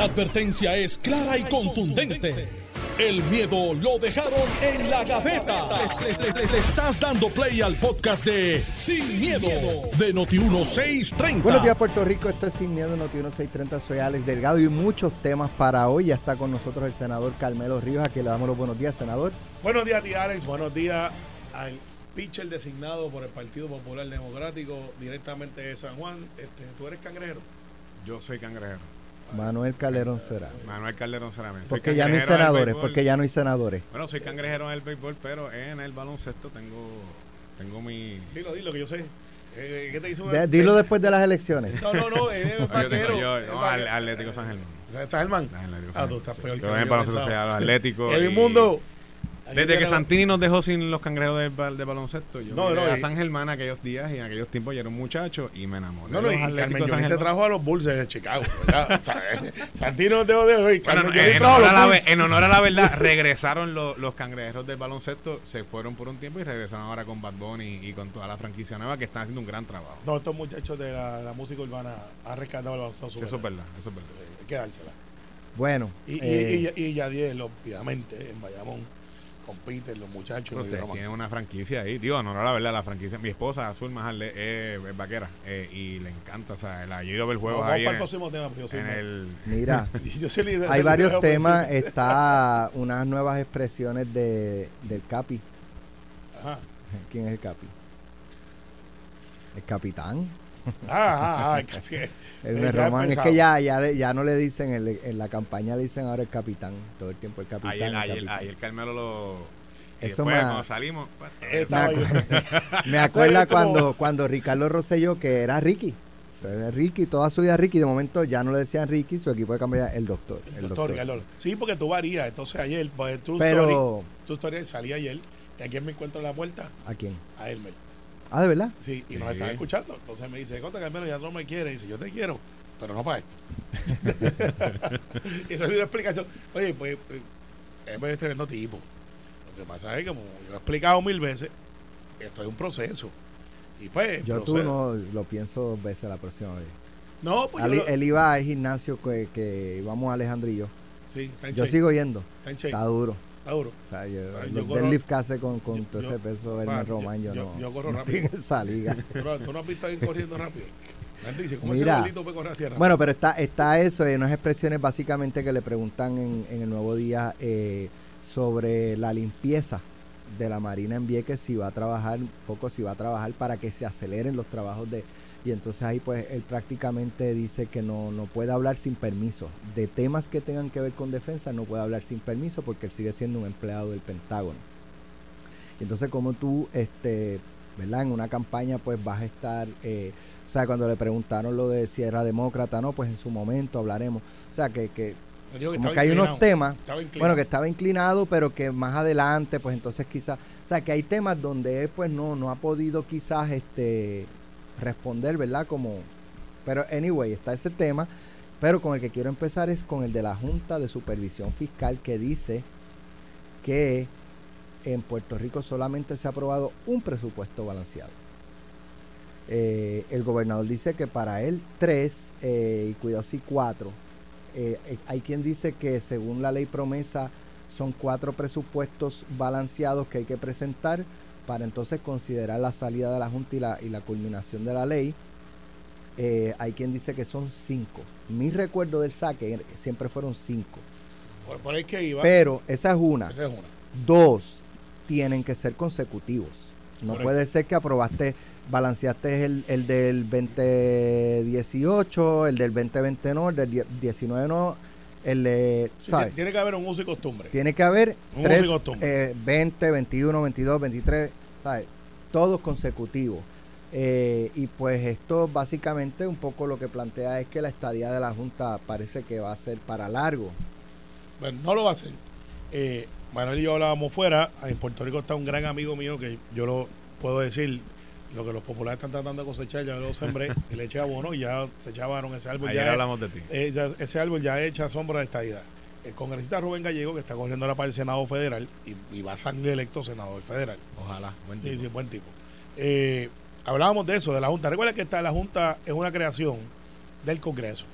La advertencia es clara y contundente. El miedo lo dejaron en la gaveta. Le, le- le- le estás dando play al podcast de Sin, miedo, de Noti1630. Buenos días Puerto Rico, esto es Sin Miedo, Noti 1630, soy Alex Delgado y muchos temas para hoy. Ya está con nosotros el senador Carmelo Ríos, a quien le damos los buenos días, senador. Buenos días, tía Alex. Buenos días al pitcher designado por el Partido Popular Democrático directamente de San Juan. Este, ¿Tú eres cangrejero? Yo soy cangrejero. Manuel Calderón será. Manuel Calderón. Soy Porque ya no hay senadores, porque ya no hay senadores. Bueno, soy cangrejero en el béisbol, pero en el baloncesto tengo, tengo mi... Dilo, dilo, que yo sé. Eh, ¿Qué te hizo? De- dilo después de las elecciones. No, no, no, es No, yo no, al- Atlético San Germán. ¿San Germán? Atlético Ah, tú estás sí. peor que Yo yo en el baloncesto soy pensaba. a los Atléticos. El y- mundo. Desde que Santini nos dejó sin los bal- de, baloncesto, yo No, no, a y- San Germán aquellos días y en aquellos tiempos yo era un muchacho y me enamoré. No, no, de y Carmen de te trajo a los Bulls de Chicago. ¿verdad? O sea, eh, Santino te odio. y Bueno, Carmen en, honor a la, Bulls. ve- en honor a la verdad, regresaron los, los cangrejeros del baloncesto, se fueron por un tiempo y regresaron ahora con Bad Bunny y con toda la franquicia nueva que están haciendo un gran trabajo. No, estos muchachos de la, la música urbana han rescatado el baloncesto. Sí, eso es verdad, eso es verdad. Sí, hay que dársela. Bueno, Y, y- eh, y, y Yadiel, obviamente, en Bayamón, compiten los muchachos. Broma. tienen una franquicia ahí, digo, no, no, la verdad, la franquicia. Mi esposa, Azul Majal, es, es vaquera eh, y le encanta, o sea, la ha ido a ver juegos Vamos ahí para el en, próximo tema, porque yo soy en el... mira, Yo soy líder- hay varios temas. Está unas nuevas expresiones de, del Capi. Ajá. ¿Quién es el Capi? El capitán. Ah, ah, ah, que- El Eh, Román. Es que ya, ya, ya no le dicen, en, en la campaña le dicen ahora el capitán. Todo el tiempo el capitán. Ayer, el ayer, capitán. ayer Carmelo lo... Y Eso después, me- cuando salimos... pues, Estaba Me ahí. Me acuerda cuando, cuando Ricardo Rosselló, que era Ricky. Entonces, Ricky, toda su vida Ricky, de momento ya no le decían Ricky, su equipo de cambio ya el doctor. El Doctor, doctor. Sí, porque tú varías. Entonces ayer, pues tu Pero, story, tu story salía ayer. Y aquí me encuentro en la puerta ¿a quién? a Elmer. Ah, ¿de verdad? Sí, y Sí. nos estaba escuchando. Entonces me dice, contra Carmelo, ya no me quiere. Y dice, yo te quiero, pero no para esto. y eso es una explicación. Oye, pues, pues es tremendo tipo. Lo que pasa es que, como yo he explicado mil veces, esto es un proceso. Y pues, Yo tú no lo pienso dos veces la próxima vez. No, pues Ali- yo, él iba al gimnasio que, que íbamos Alejandro y yo. sí, está en Yo sigo yendo. Está en shape, Está duro. Está duro. O sea, yo, Ay, yo los corro- deadlift que hace con, con todo ese peso del Román, yo, yo- no. yo corro no rápido. en esa liga. ¿Tú no, tú no has visto a alguien corriendo rápido? Dice, ¿cómo Mira. ese? Bueno, pero está, está eso, eh, unas expresiones básicamente que le preguntan en, en el nuevo día eh, sobre la limpieza de la Marina en Vieques, si va a trabajar, un poco si va a trabajar para que se aceleren los trabajos de... Y entonces ahí pues él prácticamente dice que no, no puede hablar sin permiso. De temas que tengan que ver con defensa no puede hablar sin permiso porque él sigue siendo un empleado del Pentágono. Y entonces como tú, este, ¿verdad? En una campaña pues vas a estar... eh, o sea, cuando le preguntaron lo de si era demócrata, no, pues en su momento hablaremos. O sea, que, que como que hay unos temas, bueno, que estaba inclinado, pero que más adelante, pues entonces quizás, o sea, que hay temas donde él pues no, no ha podido quizás este responder, ¿verdad? Como, pero anyway, está ese tema, pero con el que quiero empezar es con el de la Junta de Supervisión Fiscal que dice que en Puerto Rico solamente se ha aprobado un presupuesto balanceado. Eh, el gobernador dice que para él tres, eh, y cuidado si cuatro. Eh, hay quien dice que según la ley promesa son cuatro presupuestos balanceados que hay que presentar para entonces considerar la salida de la Junta y la, y la culminación de la ley. Eh, hay quien dice que son cinco. Mi recuerdo del saque siempre fueron cinco. Por, por ahí que iba. Pero esa es una. Esa es una. Dos, tienen que ser consecutivos. No Correcto. puede ser que aprobaste, balanceaste el, el del 2018, el del 2020 no, el del die- 19 no, el Sí, ¿sabes? tiene- Tiene que haber un uso y costumbre. Tiene que haber Un tres, uso y costumbre. eh, 20, 21, 22, 23, ¿sabes? Todos consecutivos. Eh, y pues esto básicamente un poco lo que plantea es que la estadía de la Junta parece que va a ser para largo. Bueno, no lo va a hacer. Eh, Manuel y yo hablábamos fuera. En Puerto Rico está un gran amigo mío que yo lo puedo decir. Lo que los populares están tratando de cosechar, ya lo sembré y le eché abono y ya se echaban ese árbol. Ayer ya, hablamos de ti. eh, ya- ese árbol ya echa sombra de estadidad. El congresista Rubén Gallego, que está corriendo ahora para el Senado Federal y, y va a salir electo senador federal. Ojalá. Buen Sí, tipo. sí, buen tipo. Eh, hablábamos de eso, de la Junta. Recuerda que esta, la Junta es una creación del Congreso.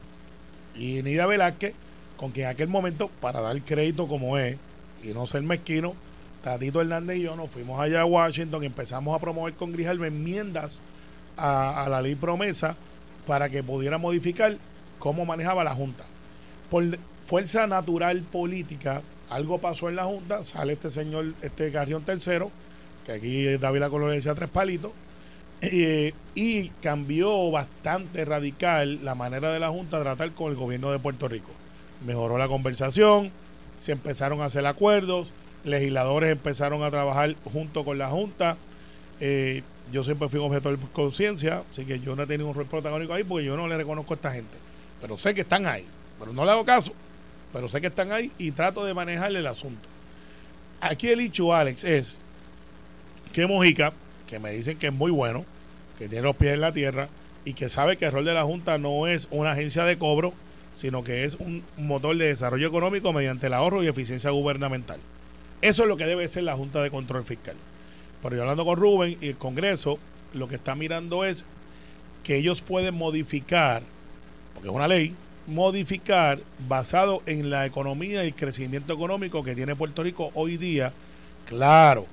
Y Nida Velázquez con que en aquel momento, para dar crédito como es, y no ser mezquino, Tatito Hernández y yo nos fuimos allá a Washington y empezamos a promover con Grijalva enmiendas a, a la ley promesa para que pudiera modificar cómo manejaba la Junta. Por fuerza natural política, algo pasó en la Junta, sale este señor, este Carrión tercero, que aquí David la Color decía tres palitos, eh, y cambió bastante radical la manera de la Junta tratar con el gobierno de Puerto Rico. Mejoró la conversación, se empezaron a hacer acuerdos, legisladores empezaron a trabajar junto con la Junta. Eh, yo siempre fui un objeto de conciencia, así que yo no he tenido un rol protagónico ahí porque yo no le reconozco a esta gente. Pero sé que están ahí, pero no le hago caso, pero sé que están ahí y trato de manejarle el asunto. Aquí el hecho, Alex, es que Mojica, que me dicen que es muy bueno, que tiene los pies en la tierra y que sabe que el rol de la Junta no es una agencia de cobro, sino que es un motor de desarrollo económico mediante el ahorro y eficiencia gubernamental. Eso es lo que debe ser la Junta de Control Fiscal. Pero yo hablando con Rubén y el Congreso, lo que está mirando es que ellos pueden modificar, porque es una ley, modificar basado en la economía y el crecimiento económico que tiene Puerto Rico hoy día. Claro,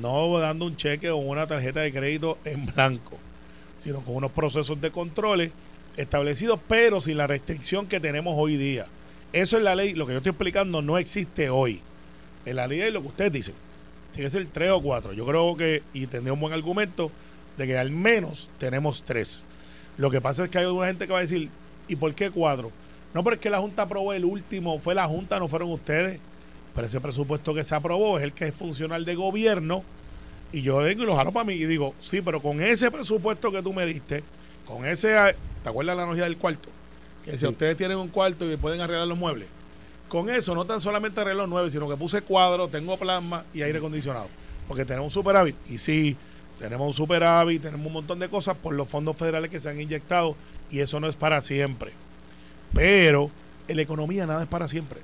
no dando un cheque o una tarjeta de crédito en blanco, sino con unos procesos de controles establecidos, pero sin la restricción que tenemos hoy día. Eso es la ley, lo que yo estoy explicando no existe hoy. En la ley es lo que ustedes dicen. Tiene que ser tres o cuatro. Yo creo que, y tendría un buen argumento, de que al menos tenemos tres. Lo que pasa es que hay alguna gente que va a decir, ¿y por qué cuatro? No, pero es que la Junta aprobó el último, fue la Junta, no fueron ustedes. Pero ese presupuesto que se aprobó es el que es funcional de gobierno. Y yo vengo y lo jalo para mí y digo, sí, pero con ese presupuesto que tú me diste, con ese, ¿te acuerdas la analogía del cuarto? Que si ustedes tienen un cuarto y pueden arreglar los muebles, con eso no tan solamente arreglo nueve, sino que puse cuadros, tengo plasma y aire acondicionado. Porque tenemos un superávit. Y sí, tenemos un superávit, tenemos un montón de cosas por los fondos federales que se han inyectado y eso no es para siempre. Pero en la economía nada es para siempre.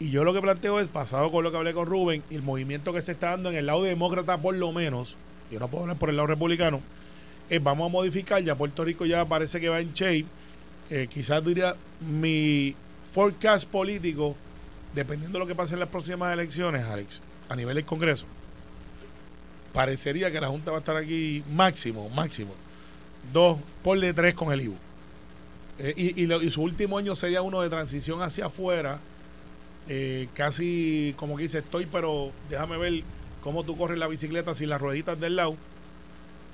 Y yo lo que planteo es, pasado con lo que hablé con Rubén, y el movimiento que se está dando en el lado demócrata por lo menos, yo no puedo hablar por el lado republicano, es vamos a modificar, ya Puerto Rico ya parece que va en shape, eh, quizás diría mi forecast político, dependiendo de lo que pase en las próximas elecciones, Alex, a nivel del Congreso, parecería que la Junta va a estar aquí máximo, máximo, dos, por de tres con el IBU. Eh, y, y, su último año sería uno de transición hacia afuera, eh, casi como que dice, estoy, pero déjame ver cómo tú corres la bicicleta sin las rueditas del lado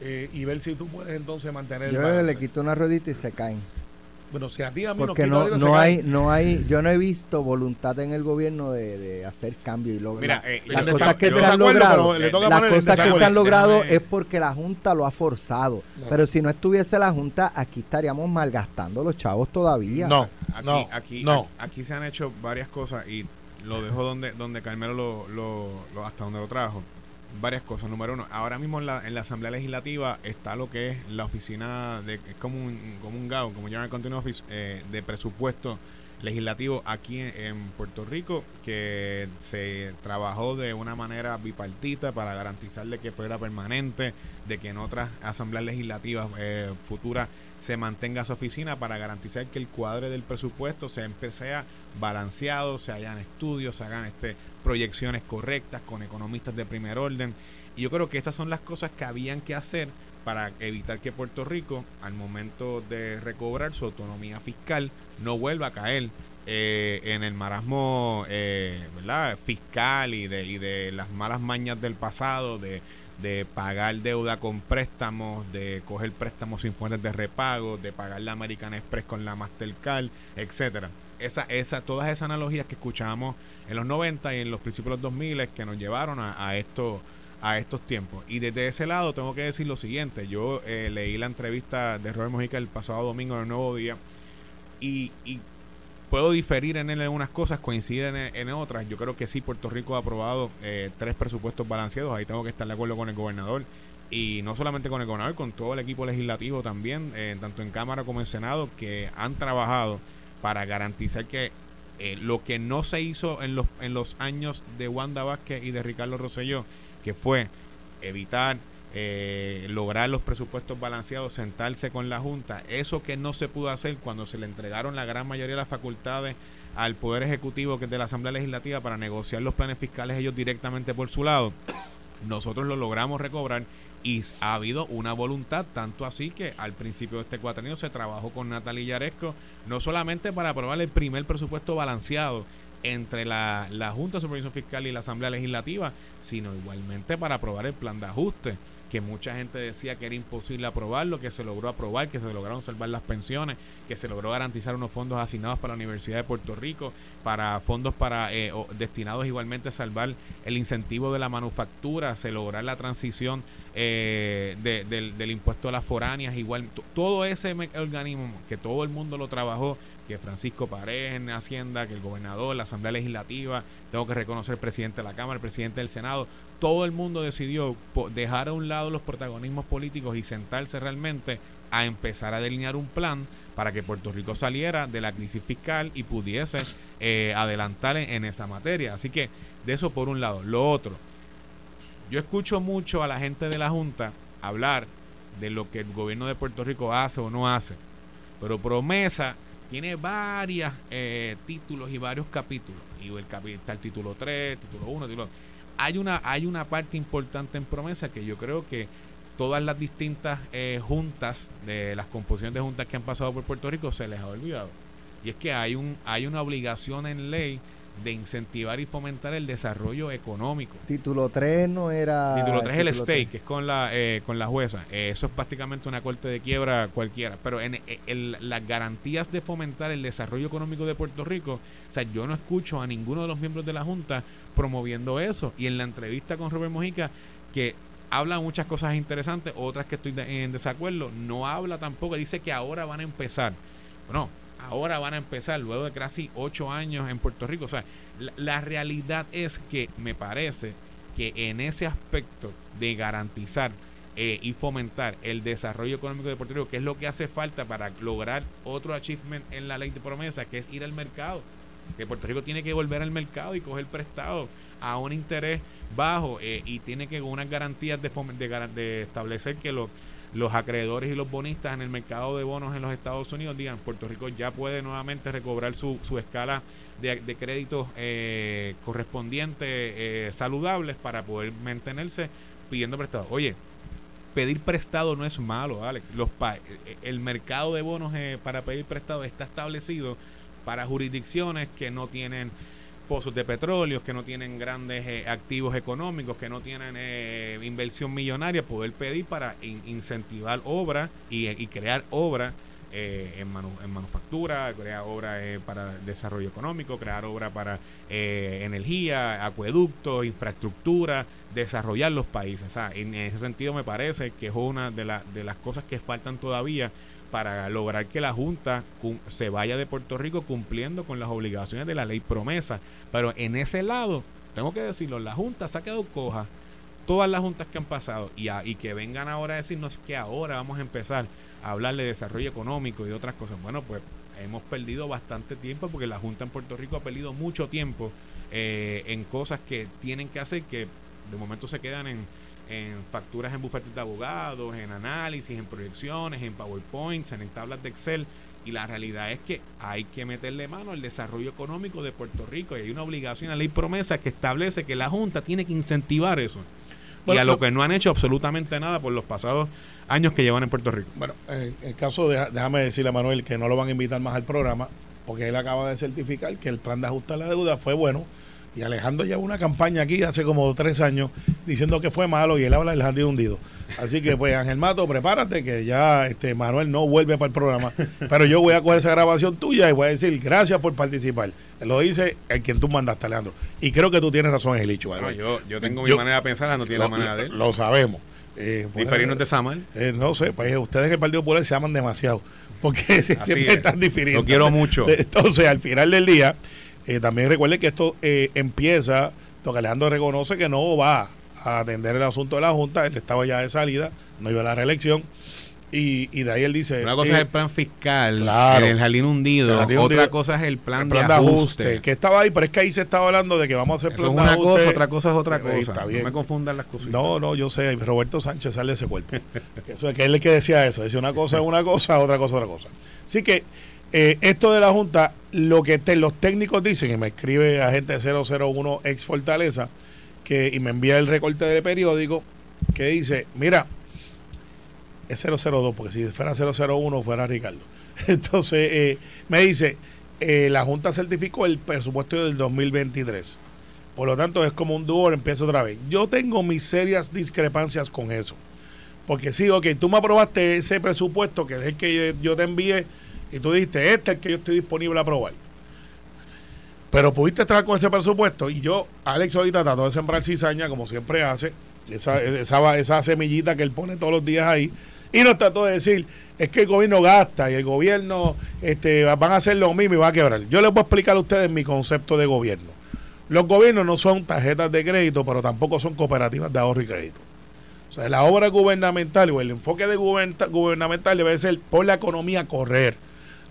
eh, y ver si tú puedes entonces mantener Yo el le quito una ruedita y se caen. Bueno, si a ti a mí Porque no, no hay, no hay, yo no he visto voluntad en el gobierno de, de hacer cambio y lograr. Mira, eh, las cosas que se han logrado, las cosas que se han logrado es porque la Junta lo ha forzado. Pero si no estuviese la Junta, aquí estaríamos malgastando los chavos todavía. No, aquí, no, aquí, no. aquí se han hecho varias cosas y lo dejo donde, donde Carmelo lo, lo, lo hasta donde lo trajo varias cosas. Número uno, ahora mismo en la, en la Asamblea Legislativa está lo que es la oficina de, es como un, como un GAO, como General Continuous Office, eh, de presupuesto legislativo aquí en, Puerto Rico, que se trabajó de una manera bipartita para garantizarle que fuera permanente, de que en otras asambleas legislativas eh, futuras se mantenga su oficina para garantizar que el cuadre del presupuesto sea, sea balanceado, se hagan estudios, se hagan este, proyecciones correctas con economistas de primer orden. Y yo creo que estas son las cosas que habían que hacer para evitar que Puerto Rico, al momento de recobrar su autonomía fiscal, no vuelva a caer eh, en el marasmo eh, ¿verdad? fiscal y de, las malas mañas del pasado, de de pagar deuda con préstamos, de coger préstamos sin fuentes de repago, de pagar la American Express con la Mastercard, etcétera. Esa, esa, todas esas analogías que escuchamos en los 90 y en los principios de los 2000 que nos llevaron a, esto, a estos tiempos. Y desde ese lado tengo que decir lo siguiente, yo eh, leí la entrevista de Robert Mojica el pasado domingo en el Nuevo Día y, puedo diferir en algunas cosas, coinciden en, otras. Yo creo que sí, Puerto Rico ha aprobado eh, tres presupuestos balanceados. Ahí tengo que estar de acuerdo con el gobernador. Y no solamente con el gobernador, con todo el equipo legislativo también, eh, tanto en Cámara como en Senado, que han trabajado para garantizar que eh, lo que no se hizo en los, en los años de Wanda Vázquez y de Ricardo Rosselló, que fue evitar eh, lograr los presupuestos balanceados, sentarse con la Junta, eso que no se pudo hacer cuando se le entregaron la gran mayoría de las facultades al Poder Ejecutivo que es de la Asamblea Legislativa para negociar los planes fiscales ellos directamente por su lado, nosotros lo logramos recobrar y ha habido una voluntad, tanto así que al principio de este cuatrenio se trabajó con Natalia Yaresco, no solamente para aprobar el primer presupuesto balanceado entre la, la Junta de Supervisión Fiscal y la Asamblea Legislativa, sino igualmente para aprobar el plan de ajuste que mucha gente decía que era imposible aprobarlo, que se logró aprobar, que se lograron salvar las pensiones, que se logró garantizar unos fondos asignados para la Universidad de Puerto Rico, para fondos para eh, destinados igualmente a salvar el incentivo de la manufactura, se lograr la transición eh, del, del impuesto a las foráneas, igual todo ese organismo que todo el mundo lo trabajó que Francisco Paredes en Hacienda, que el gobernador, la Asamblea Legislativa, tengo que reconocer el presidente de la Cámara, el presidente del Senado, todo el mundo decidió dejar a un lado los protagonismos políticos y sentarse realmente a empezar a delinear un plan para que Puerto Rico saliera de la crisis fiscal y pudiese eh, adelantar en, esa materia. Así que de eso por un lado. Lo otro, yo escucho mucho a la gente de la Junta hablar de lo que el gobierno de Puerto Rico hace o no hace, pero promesa tiene varios eh, títulos y varios capítulos. Y el está el título 3, título 1, título hay una, hay una parte importante en promesa que yo creo que todas las distintas eh, juntas, de las composiciones de juntas que han pasado por Puerto Rico, se les ha olvidado. Y es que hay, un, hay una obligación en ley de incentivar y fomentar el desarrollo económico. Título 3 no era... Título 3 es el stake, que es con la, eh, con la jueza. Eh, eso es prácticamente una corte de quiebra cualquiera. Pero en eh, las garantías de fomentar el desarrollo económico de Puerto Rico, o sea, yo no escucho a ninguno de los miembros de la Junta promoviendo eso. Y en la entrevista con Robert Mojica, que habla muchas cosas interesantes, otras que estoy en desacuerdo, no habla tampoco, dice que ahora van a empezar. Bueno, ahora van a empezar luego de casi ocho años en Puerto Rico. O sea, la, realidad es que me parece que en ese aspecto de garantizar eh, y fomentar el desarrollo económico de Puerto Rico, que es lo que hace falta para lograr otro achievement en la ley de promesa, que es ir al mercado. Que Puerto Rico tiene que volver al mercado y coger prestado a un interés bajo eh, y tiene que con unas garantías de, de, de establecer que los los acreedores y los bonistas en el mercado de bonos en los Estados Unidos digan, Puerto Rico ya puede nuevamente recobrar su, su escala de, de créditos eh, correspondientes eh, saludables para poder mantenerse pidiendo prestado. Oye, pedir prestado no es malo, Alex. Los eh, el mercado de bonos para pedir prestado está establecido para jurisdicciones que no tienen pozos de petróleo, que no tienen grandes eh, activos económicos, que no tienen eh, inversión millonaria, poder pedir para incentivar obra y, crear obra eh, en, en, manufactura, crear obra para desarrollo económico, crear obra para energía, acueductos, infraestructura, desarrollar los países. en ese sentido me parece que es una de, de las cosas que faltan todavía para lograr que la Junta se vaya de Puerto Rico cumpliendo con las obligaciones de la ley promesa. Pero en ese lado, tengo que decirlo, la Junta se ha quedado coja. Todas las juntas que han pasado y, y que vengan ahora a decirnos que ahora vamos a empezar a hablar de desarrollo económico y otras cosas. Bueno, pues hemos perdido bastante tiempo porque la Junta en Puerto Rico ha perdido mucho tiempo eh, en cosas que tienen que hacer que de momento se quedan en, en facturas en bufetes de abogados, en análisis, en proyecciones, en PowerPoints, en tablas de Excel. Y la realidad es que hay que meterle mano al desarrollo económico de Puerto Rico y hay una obligación, la ley promesa que establece que la Junta tiene que incentivar eso. y a lo que no han hecho absolutamente nada por los pasados años que llevan en Puerto Rico. Bueno, en el caso, de, déjame decirle a Manuel que no lo van a invitar más al programa, porque él acaba de certificar que el plan de ajuste a la deuda fue bueno y Alejandro lleva una campaña aquí hace como tres años diciendo que fue malo y él habla del jardín hundido. Así que pues Ángel Mato, prepárate que ya este Manuel no vuelve para el programa. Pero yo voy a coger esa grabación tuya y voy a decir gracias por participar. Lo dice el quien tú mandaste, Alejandro. Y creo que tú tienes razón, Angelicho. yo, yo tengo mi manera de pensar, no tiene la manera de él. Lo sabemos. Eh, ¿Diferirnos de Samuel? Eh, no sé, pues ustedes en el Partido Popular se llaman demasiado. Porque siempre están difiriendo. Lo quiero mucho. Entonces, al final del día eh, también recuerde que esto eh, empieza, porque Alejandro reconoce que no va a atender el asunto de la Junta, él estaba ya de salida, no iba a la reelección. Y, y de ahí él dice... Una cosa eh, es el plan fiscal, Claro. el jardín hundido, El jardín otra hundido. cosa es el plan, el plan de ajuste. que estaba ahí, pero es que ahí se estaba hablando de que vamos a hacer Eso plan es de una ajuste. cosa, otra cosa es otra Eh, cosa. está No me confundan las cositas. No, no, yo sé, Roberto Sánchez sale de ese cuerpo. Eso es que él es el que decía eso, decía una cosa es una cosa, otra cosa es otra cosa. Así que eh, esto de la Junta, lo que los técnicos dicen, y me escribe agente 001 ex Fortaleza, que, y me envía el recorte del periódico, que dice, mira, es 002, porque si fuera 001 fuera Ricardo. Entonces, eh, me dice, eh, la Junta certificó el presupuesto del 2023. Por lo tanto, es como un dúo, empieza otra vez. Yo tengo mis serias discrepancias con eso. Porque sí, ok, tú me aprobaste ese presupuesto, que es el que yo, yo te envié, y tú dijiste, este es el que yo estoy disponible a aprobar. Pero pudiste estar con ese presupuesto, y yo, Alex ahorita trató de sembrar cizaña, como siempre hace, esa, esa, semillita que él pone todos los días ahí, y nos trató de decir, es que el gobierno gasta y el gobierno este, van a hacer lo mismo y va a quebrar. Yo les voy a explicar a ustedes mi concepto de gobierno. Los gobiernos no son tarjetas de crédito, pero tampoco son cooperativas de ahorro y crédito. O sea, la obra gubernamental o el enfoque de guberna- gubernamental debe ser por la economía correr.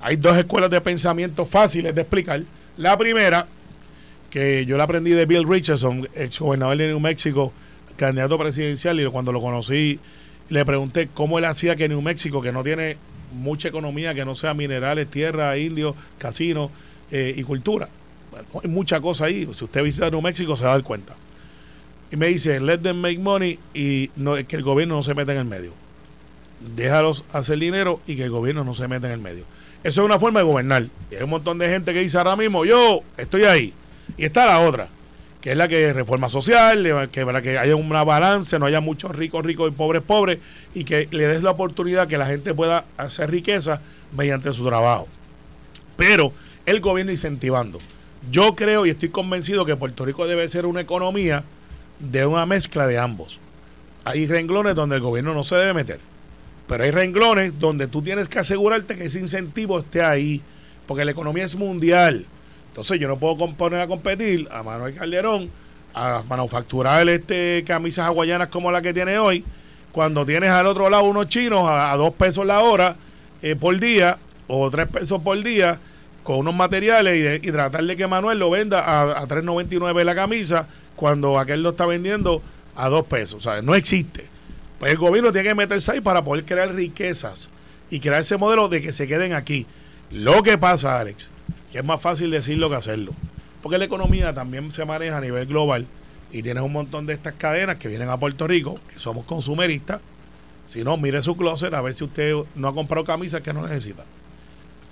Hay dos escuelas de pensamiento fáciles de explicar. La primera, que yo la aprendí de Bill Richardson, ex gobernador de New México, candidato presidencial, y cuando lo conocí, le pregunté cómo él hacía que New México, que no tiene mucha economía, que no sea minerales, tierra, indios, casinos eh, y cultura. Bueno, hay mucha cosa ahí. Si usted visita New México, se va a dar cuenta. Y me dice, let them make money y que el gobierno no se meta en el medio. Déjalos hacer dinero y que el gobierno no se meta en el medio. Eso es una forma de gobernar. Y hay un montón de gente que dice ahora mismo, yo estoy ahí. Y está la otra, que es la que es reforma social, que para que haya una balance, no haya muchos ricos ricos y pobres pobres, y que le des la oportunidad que la gente pueda hacer riqueza mediante su trabajo. Pero el gobierno incentivando. Yo creo y estoy convencido que Puerto Rico debe ser una economía de una mezcla de ambos. Hay renglones donde el gobierno no se debe meter, pero hay renglones donde tú tienes que asegurarte que ese incentivo esté ahí, porque la economía es mundial. Entonces yo no puedo poner a competir a Manuel Calderón a manufacturar este camisas hawaianas como la que tiene hoy, cuando tienes al otro lado unos chinos a, dos pesos la hora eh, por día o tres pesos por día con unos materiales y tratar de que Manuel lo venda a, a 3.99 la camisa cuando aquel lo está vendiendo a dos pesos. O sea, no existe. Pues el gobierno tiene que meterse ahí para poder crear riquezas y crear ese modelo de que se queden aquí. Lo que pasa, Alex, que es más fácil decirlo que hacerlo. Porque la economía también se maneja a nivel global y tienes un montón de estas cadenas que vienen a Puerto Rico, que somos consumeristas. Si no, mire su closet a ver si usted no ha comprado camisas que no necesita.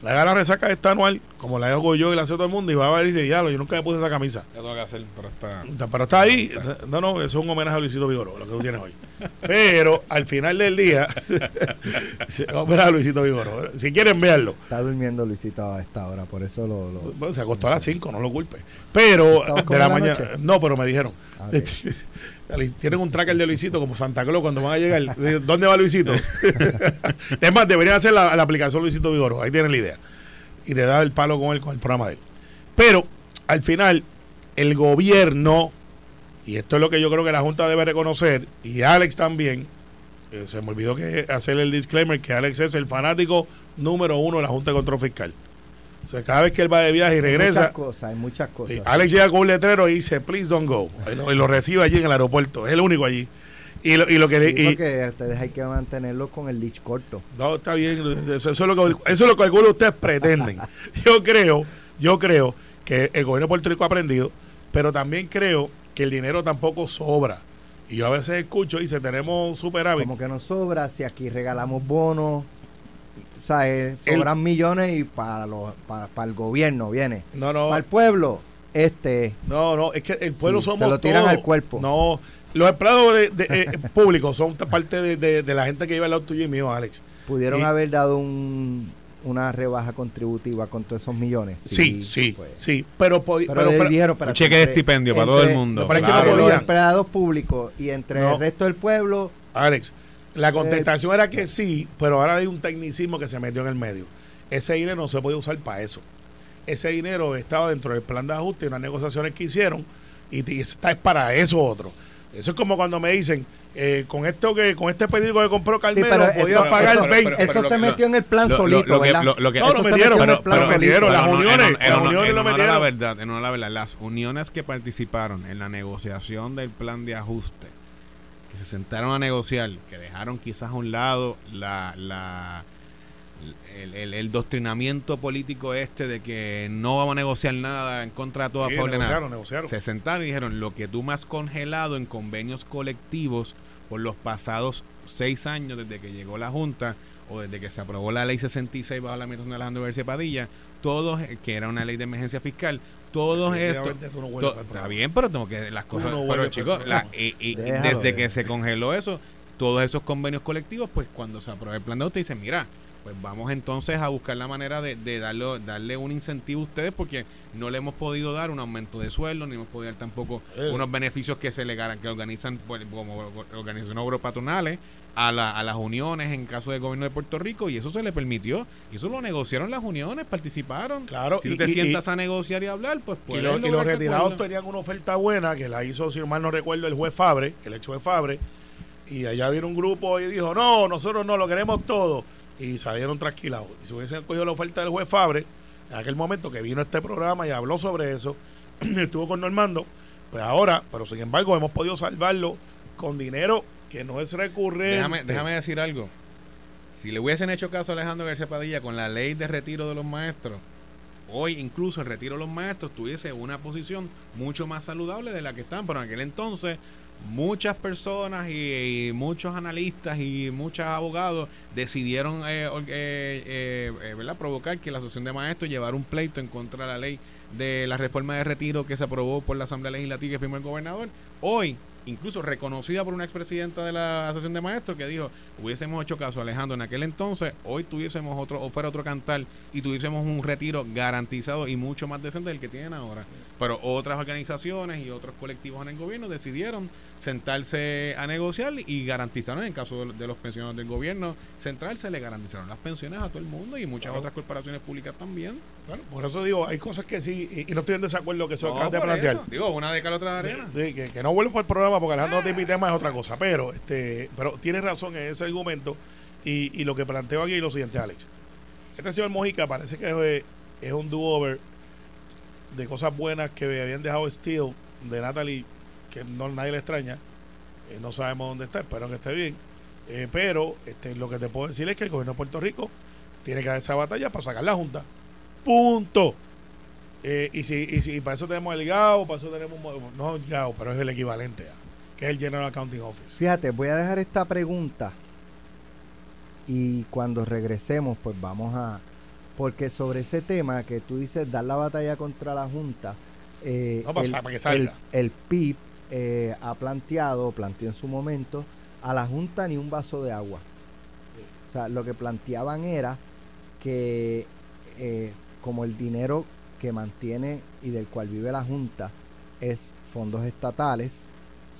Le haga la resaca esta anual, como la hago yo y la hace todo el mundo, y va a ver y dice, ya, yo nunca me puse esa camisa. Ya tengo que hacer, pero está. Pero está ahí. No, no, eso es un homenaje a Luisito Vigoró, lo que tú tienes hoy. Pero al final del día, homenaje a Luisito Vigoró. Si quieren verlo, Está durmiendo Luisito a esta hora, por eso lo... lo- bueno, se acostó a las 5, no lo culpe. Pero ¿Estabas de la la mañana, noche? no, pero me dijeron. Ah, ok. Tienen un tracker de Luisito como Santa Claus cuando van a llegar. De- ¿Dónde va Luisito? es más, deberían hacer la, la aplicación Luisito Vigoró. Ahí tienen la idea. Y te da el palo con él, con el programa de él. Pero al final, el gobierno, y esto es lo que yo creo que la Junta debe reconocer, y Alex también, eh, se me olvidó que hacer el disclaimer que Alex es el fanático número uno de la Junta de Control Fiscal. O sea, cada vez que él va de viaje y Hay regresa, muchas cosas, hay muchas cosas. Alex llega con un letrero y dice, please don't go. Y lo, y lo recibe allí en el aeropuerto. Es el único allí. Y lo, y lo que le- y- porque ustedes hay que mantenerlo con el leash corto. no, está bien. Eso, eso es lo que, eso es lo que algunos de ustedes pretenden. Yo creo, yo creo que el gobierno de Puerto Rico ha aprendido, pero también creo que el dinero tampoco sobra. Y yo a veces escucho y dice, tenemos superávit. Como que nos sobra, si aquí regalamos bonos, o sea, eh, sobran millones y para, los, para, para el gobierno viene. No, no. Para el pueblo, este es. No, no, es que el pueblo Sí, somos se lo tiran todos. al cuerpo. No, los empleados de, de- eh, públicos son parte de, de- de la gente que lleva el lado tuyo y mío, Alex. Pudieron Y- haber dado un, una rebaja contributiva con todos esos millones. Sí, sí, pues. sí, pero, po- Pero, pero- le pero- dijeron, pero Un cheque de estipendio para todo el mundo. pero es que entre no los empleados públicos y entre No. el resto del pueblo, Alex, la contestación Eh, era que sí, pero ahora hay un tecnicismo que se metió en el medio. Ese dinero no se puede usar para eso. Ese dinero estaba dentro del plan de ajuste y unas negociaciones que hicieron y, y está es para eso otro. Eso es como cuando me dicen, eh, con esto que con este periódico que compró Carmelo pero podía eso- pagar eso- 20. eso lo se metió en el plan lo- lo- solito, ¿verdad? lo- lo que- No, Eso lo se metieron, metió en el pero- pero metieron, las Pero no, uniones, en- en las uniones en lo a la metieron. verdad, en la verdad, las uniones que participaron en la negociación del plan de ajuste, que se sentaron a negociar, que dejaron quizás a un lado la, la el, el- el doctrinamiento político este de que no vamos a negociar nada en contra de todo a Sí, favor de nada. negociaron, negociaron. Se sentaron y dijeron lo que tú me has congelado en convenios colectivos por los pasados seis años desde que llegó la Junta o desde que se aprobó la ley 66 bajo la administración de Alejandro García Padilla, todos, que era una ley de emergencia fiscal, todos estos... No to- está bien, pero tengo que las cosas... no pero chicos, la- y- y- Déjalo, desde que se congeló eso, todos esos convenios colectivos, pues cuando se apruebe el plan de ajuste dicen, mira, pues vamos entonces a buscar la manera de, de darle, darle un incentivo a ustedes porque no le hemos podido dar un aumento de sueldo, ni hemos podido dar tampoco Eh. unos beneficios que se le garan, que organizan pues, como organizaciones agropatronales a, la- a las uniones en caso del gobierno de Puerto Rico y eso se le permitió. Y eso lo negociaron las uniones, participaron. Claro, Si tú y- te y- sientas y- a negociar y hablar, pues Y, puedes lo- y los retirados acuerdo. tenían una oferta buena que la hizo, si mal no recuerdo, el juez Fabre, el ex juez Fabre. Y allá vino un grupo y dijo: No, nosotros no lo queremos todo. Y salieron trasquilados. Y si hubiesen cogido la oferta del juez Fabre, en aquel momento que vino este programa y habló sobre eso, estuvo con Normando, pues ahora, pero sin embargo, hemos podido salvarlo con dinero que no es recurrente. Déjame, déjame decir algo. Si le hubiesen hecho caso a Alejandro García Padilla con la ley de retiro de los maestros, hoy incluso el retiro de los maestros tuviese una posición mucho más saludable de la que están, pero en aquel entonces muchas personas y, muchos analistas y muchos abogados decidieron eh, eh, eh, provocar que la asociación de maestros llevara un pleito en contra de la ley de la reforma de retiro que se aprobó por la Asamblea Legislativa que firmó el gobernador. Hoy, incluso reconocida por una expresidenta de la Asociación de Maestros que dijo, hubiésemos hecho caso Alejandro en aquel entonces, hoy tuviésemos otro, o fuera otro cantar y tuviésemos un retiro garantizado y mucho más decente del que tienen ahora. Pero otras organizaciones y otros colectivos en el gobierno decidieron sentarse a negociar y garantizaron, en caso de, de los pensionados del gobierno central, se le garantizaron las pensiones a todo el mundo y muchas Claro. otras corporaciones públicas también. Bueno, por eso digo, hay cosas que sí, y, y no estoy en desacuerdo que eso No, acabas de plantear. eso. Digo, una de cal, otra de arena. Sí, que, que no vuelvo por el programa porque Alejandro no te invité más es otra cosa. Pero este pero tienes razón en ese argumento. Y, y lo que planteo aquí es lo siguiente, Alex. Este señor Mojica parece que es, es un do-over de cosas buenas que habían dejado Steel de Natalie, que no nadie le extraña. Eh, no sabemos dónde está, espero que esté bien. Eh, pero este, lo que te puedo decir es que el gobierno de Puerto Rico tiene que dar esa batalla para sacar la Junta. Punto. Eh, y, si, y si para eso tenemos el GAO, para eso tenemos, no el GAO, pero es el equivalente a, que es el General Accounting Office. Fíjate, voy a dejar esta pregunta y cuando regresemos, pues vamos a. Porque sobre ese tema que tú dices, dar la batalla contra la Junta, eh, No, para- el, para que salga. el- el PIB eh, ha planteado, planteó en su momento, a la Junta ni un vaso de agua. O sea, lo que planteaban era que eh, como el dinero que mantiene y del cual vive la Junta es fondos estatales,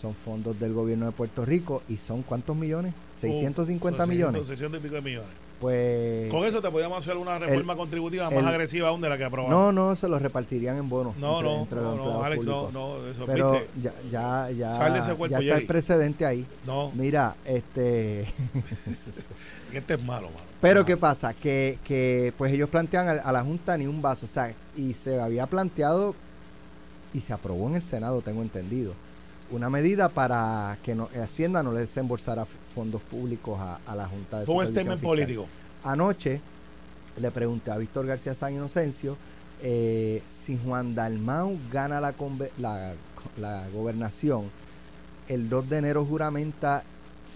son fondos del gobierno de Puerto Rico y son ¿cuántos millones? 650 Uh, millones. 600 y pico de millones. Pues Con eso te podíamos hacer una reforma contributiva más el- agresiva aún de la que aprobamos. no, no, se los repartirían en bonos. no, entre- no, entre no, Alex, no, no, eso, Pero ¿viste? ya, ya, ya, Sal de ese cuerpo, ya está Jerry. el precedente ahí. No, Mira, este, este es malo, mano. pero Ah. ¿qué pasa? Que, que pues ellos plantean a, a la Junta ni un vaso, o sea, y se había planteado y se aprobó en el Senado, tengo entendido, una medida para que no, Hacienda no le desembolsara fondos públicos a, a la Junta de Fue un Supervisión Fiscal. político. Anoche le pregunté a Víctor García San Inocencio eh, si Juan Dalmau gana la, la, la gobernación, el 2 de enero juramenta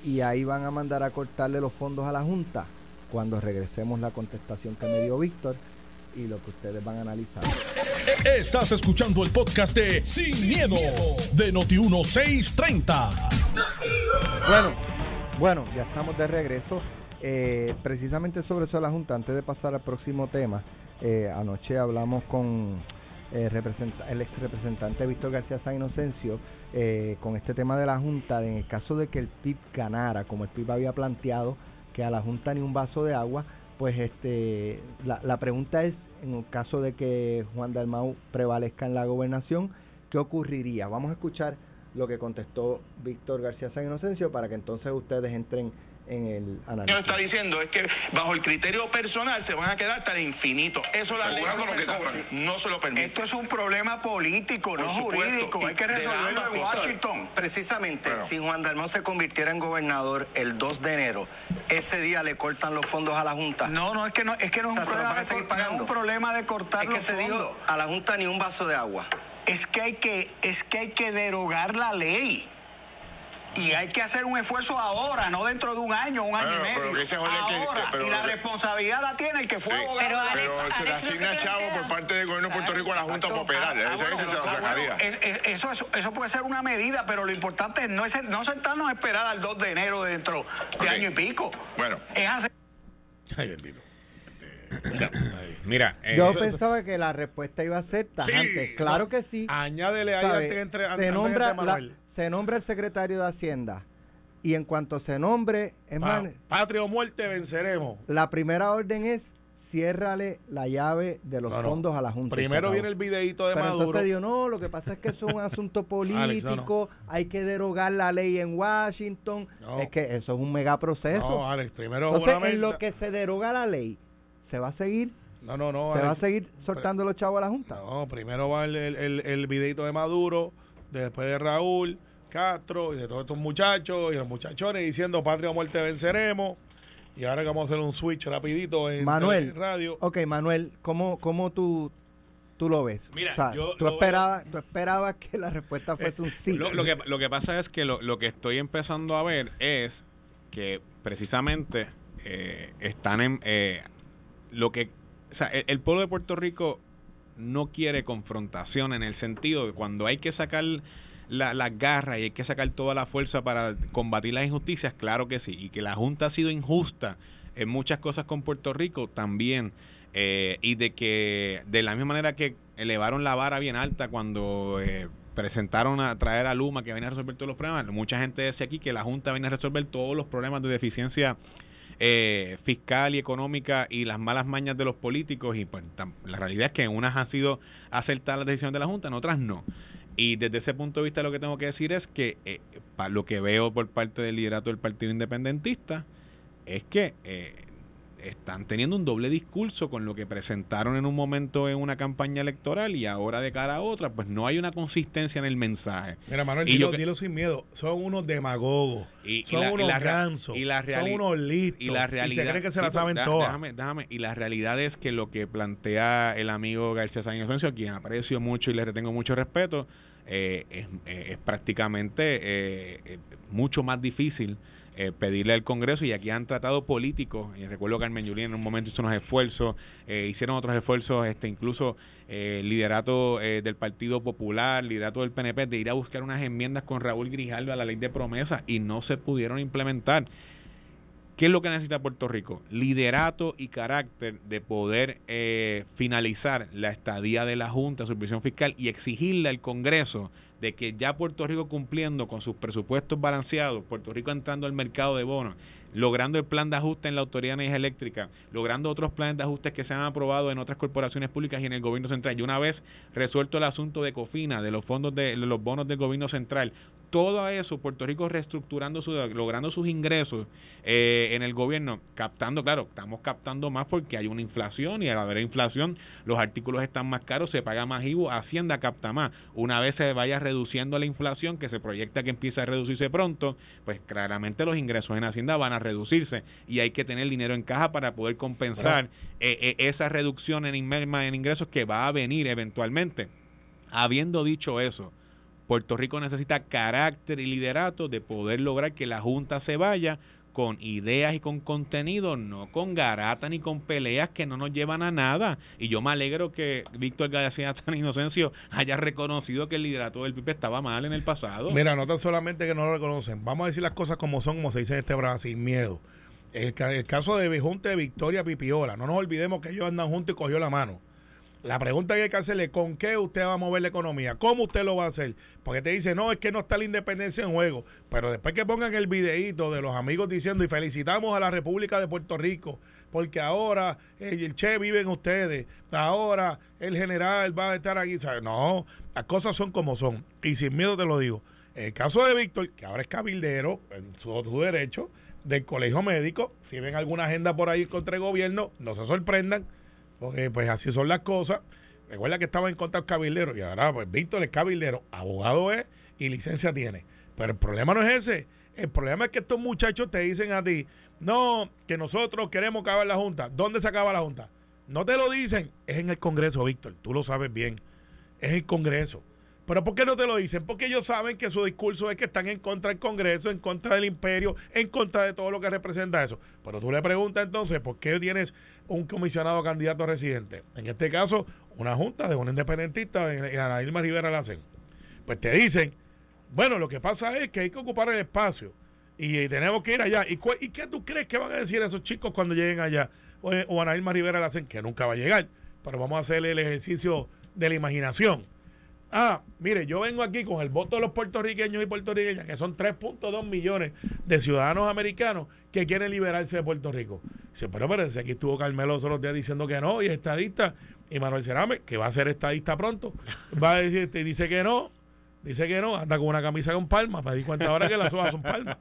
y ahí van a mandar a cortarle los fondos a la Junta. Cuando regresemos la contestación que me dio Víctor y lo que ustedes van a analizar. Estás escuchando el podcast de Sin, miedo, de Noti1630. Bueno, bueno, ya estamos de regreso. Eh, precisamente sobre eso la Junta, antes de pasar al próximo tema, eh, anoche hablamos con eh, el ex representante Víctor García San Inocencio con este tema de la Junta, en el caso de que el PIB ganara, como el PIB había planteado, que a la Junta ni un vaso de agua, pues este la pregunta es, en el caso de que Juan Dalmau prevalezca en la gobernación, ¿qué ocurriría? Vamos a escuchar lo que contestó Víctor García San Inocencio para que entonces ustedes entren en el análisis. Lo está diciendo es que bajo el criterio personal se van a quedar hasta el infinito. Eso la ley no, lo que cobran. no se lo permite. Esto es un problema político, Por no supuesto, jurídico. y Hay que resolverlo en. Washington. Precisamente, Bueno. si Juan Dalmau se convirtiera en gobernador el 2 de enero, ese día le cortan los fondos a la Junta. No, no, es que no es, que no es O sea, un problema de, no es un problema de cortar es que los se fondos. a la Junta ni un vaso de agua. Es que hay que es que hay que derogar la ley. Y hay que hacer un esfuerzo ahora, no dentro de un año, un año Bueno, y pero medio. ahora. que- pero y la responsabilidad la tiene el que fue Sí, abogado. pero, de la- se le asigna chavo por parte del gobierno de Puerto Rico a la Junta para operar. Ah, bueno, ah, bueno, eso, eso, eso puede ser una medida, pero lo importante es no, es, no sentarnos a esperar al 2 de enero dentro de Ok. año y pico. Bueno. Es hacer Ay, bendito. Mira, eh, Yo pensaba que la respuesta iba a ser tajante. Sí, claro que sí. Añádele ahí antes entre, antes se, nombra entre la- Manuel. Se nombra el secretario de Hacienda y en cuanto se nombre, es Pa- patria o muerte venceremos. la primera orden es ciérrale la llave de los No, no. fondos a la Junta. Primero viene el videíto de Pero Maduro. entonces digo, no, lo que pasa es que eso es un asunto político, hay que derogar la ley en Washington. Es que eso es un megaproceso. No, Alex, primero entonces, en lo que se deroga la ley, ¿se va a seguir No, no, no. se va a seguir soltando los chavos a la Junta? No, primero va el, el, el, el videito de Maduro, después de Raúl, Castro y de todos estos muchachos y los muchachones diciendo patria o muerte venceremos. Y ahora que vamos a hacer un switch rapidito en Manuel, radio. ok, Manuel, ¿cómo, cómo tú, tú lo ves? Mira, O sea, yo tú, esperabas, tú esperabas que la respuesta fuese un sí. Lo, lo que, lo que pasa es que lo, lo que estoy empezando a ver es que precisamente eh, están en eh, lo que o sea el, el pueblo de Puerto Rico no quiere confrontación en el sentido de cuando hay que sacar la, las garras y hay que sacar toda la fuerza para combatir las injusticias, claro que sí, y que la Junta ha sido injusta en muchas cosas con Puerto Rico también, eh, y de que de la misma manera que elevaron la vara bien alta cuando eh, presentaron a traer a Luma que venía a resolver todos los problemas, mucha gente dice aquí que la Junta viene a resolver todos los problemas de deficiencia eh, fiscal y económica y las malas mañas de los políticos y pues la realidad es que unas han sido acertadas las decisiones de la Junta, en otras no. Y desde ese punto de vista lo que tengo que decir es que eh, pa- lo que veo por parte del liderato del Partido Independentista es que eh, están teniendo un doble discurso con lo que presentaron en un momento en una campaña electoral y ahora de cara a otra, pues no hay una consistencia en el mensaje. Mira, Manuel, Y dilo, yo que- dilo sin miedo. Son unos demagogos. Y- y son y unos la gansos. y la son unos listos. y la realidad se creen que se la saben da- todas. déjame, déjame y la realidad es que lo que plantea el amigo García Sánchez a quien aprecio mucho y le retengo mucho respeto eh, es, eh, es prácticamente eh, eh, mucho más difícil eh, pedirle al Congreso y aquí han tratado políticos y recuerdo que Carmen Yulín en un momento hizo unos esfuerzos eh, hicieron otros esfuerzos este incluso eh, liderato eh, del Partido Popular liderato del PNP de ir a buscar unas enmiendas con Raúl Grijaldo a la ley de promesa y no se pudieron implementar ¿Qué es lo que necesita Puerto Rico? Liderato y carácter de poder eh, finalizar la estadía de la Junta de Supervisión Fiscal y exigirle al Congreso de que ya Puerto Rico cumpliendo con sus presupuestos balanceados, Puerto Rico entrando al mercado de bonos, logrando el plan de ajuste en la Autoridad de Energía Eléctrica, logrando otros planes de ajustes que se han aprobado en otras corporaciones públicas y en el gobierno central. Y una vez resuelto el asunto de COFINA, de los fondos de, de los bonos del gobierno central, todo eso, Puerto Rico reestructurando su, logrando sus ingresos eh, en el gobierno, captando, claro, estamos captando más porque hay una inflación y al haber inflación los artículos están más caros, se paga más IVU, Hacienda capta más. Una vez se vaya reduciendo la inflación, que se proyecta que empiece a reducirse pronto, pues claramente los ingresos en Hacienda van a reducirse y hay que tener dinero en caja para poder compensar eh, eh, esa reducción en, en ingresos que va a venir eventualmente. Habiendo dicho eso, Puerto Rico necesita carácter y liderato de poder lograr que la Junta se vaya con ideas y con contenido, no con garata ni con peleas que no nos llevan a nada. Y yo me alegro que Víctor García Tan Inocencio haya reconocido que el liderato del PIB estaba mal en el pasado. Mira, no tan solamente que no lo reconocen. Vamos a decir las cosas como son, como se dice en este brazo, sin miedo. El, el caso de Junta de Victoria Pipiola. No nos olvidemos que ellos andan juntos y cogió la mano. La pregunta que hay que hacerle, ¿con qué usted va a mover la economía? ¿Cómo usted lo va a hacer? Porque te dice, no, es que no está la independencia en juego. Pero después que pongan el videíto de los amigos diciendo, y felicitamos a la República de Puerto Rico, porque ahora eh, el Che vive en ustedes, ahora el general va a estar aquí. ¿sabes? No, las cosas son como son. Y sin miedo te lo digo. el caso de Víctor, que ahora es cabildero, en su, su derecho, del colegio médico, si ven alguna agenda por ahí contra el gobierno, no se sorprendan, porque pues así son las cosas. Recuerda que estaba en contra del cabildero y ahora pues Víctor es cabildero, abogado es y licencia tiene. Pero el problema no es ese. El problema es que estos muchachos te dicen a ti, no, que nosotros queremos acabar la Junta. ¿Dónde se acaba la Junta? No te lo dicen, es en el Congreso, Víctor, tú lo sabes bien. Es el Congreso. Pero ¿por qué no te lo dicen? Porque ellos saben que su discurso es que están en contra del Congreso, en contra del imperio, en contra de todo lo que representa eso. Pero tú le preguntas entonces, ¿por qué tienes un comisionado candidato residente? En este caso, una junta de un independentista, en Ana Irma Rivera la hacen. Pues te dicen, bueno, lo que pasa es que hay que ocupar el espacio y tenemos que ir allá. ¿Y, cu- ¿y qué tú crees que van a decir esos chicos cuando lleguen allá? O, o Ana Irma Rivera la hacen, que nunca va a llegar. Pero vamos a hacerle el ejercicio de la imaginación. Ah, mire, yo vengo aquí con el voto de los puertorriqueños y puertorriqueñas, que son 3.2 millones de ciudadanos americanos que quieren liberarse de Puerto Rico. Dice, pero espérense, aquí estuvo Carmelo otros días diciendo que no, y es estadista, y Manuel Cerame, que va a ser estadista pronto, va a decir, y dice que no, dice que no, anda con una camisa con palmas, me di cuenta ahora que las hojas son palmas.